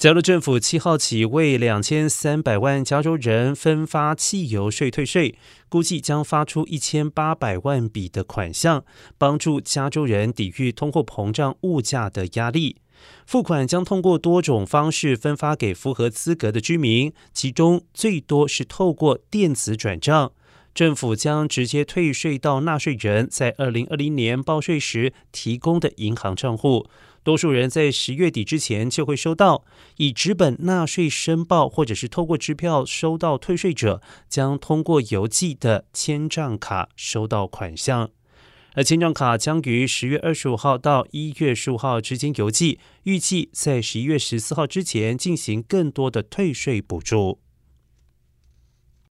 加州政府七号起为两千三百万加州人分发汽油税退税，估计将发出一千八百万笔的款项，帮助加州人抵御通货膨胀物价的压力。付款将通过多种方式分发给符合资格的居民，其中最多是透过电子转账。政府将直接退税到纳税人在二零二零年报税时提供的银行账户。多数人在十月底之前就会收到。以纸本纳税申报或者是透过支票收到退税者，将通过邮寄的签账卡收到款项。而签账卡将于十月二十五号到一月十五号之间邮寄，预计在十一月十四号之前进行更多的退税补助。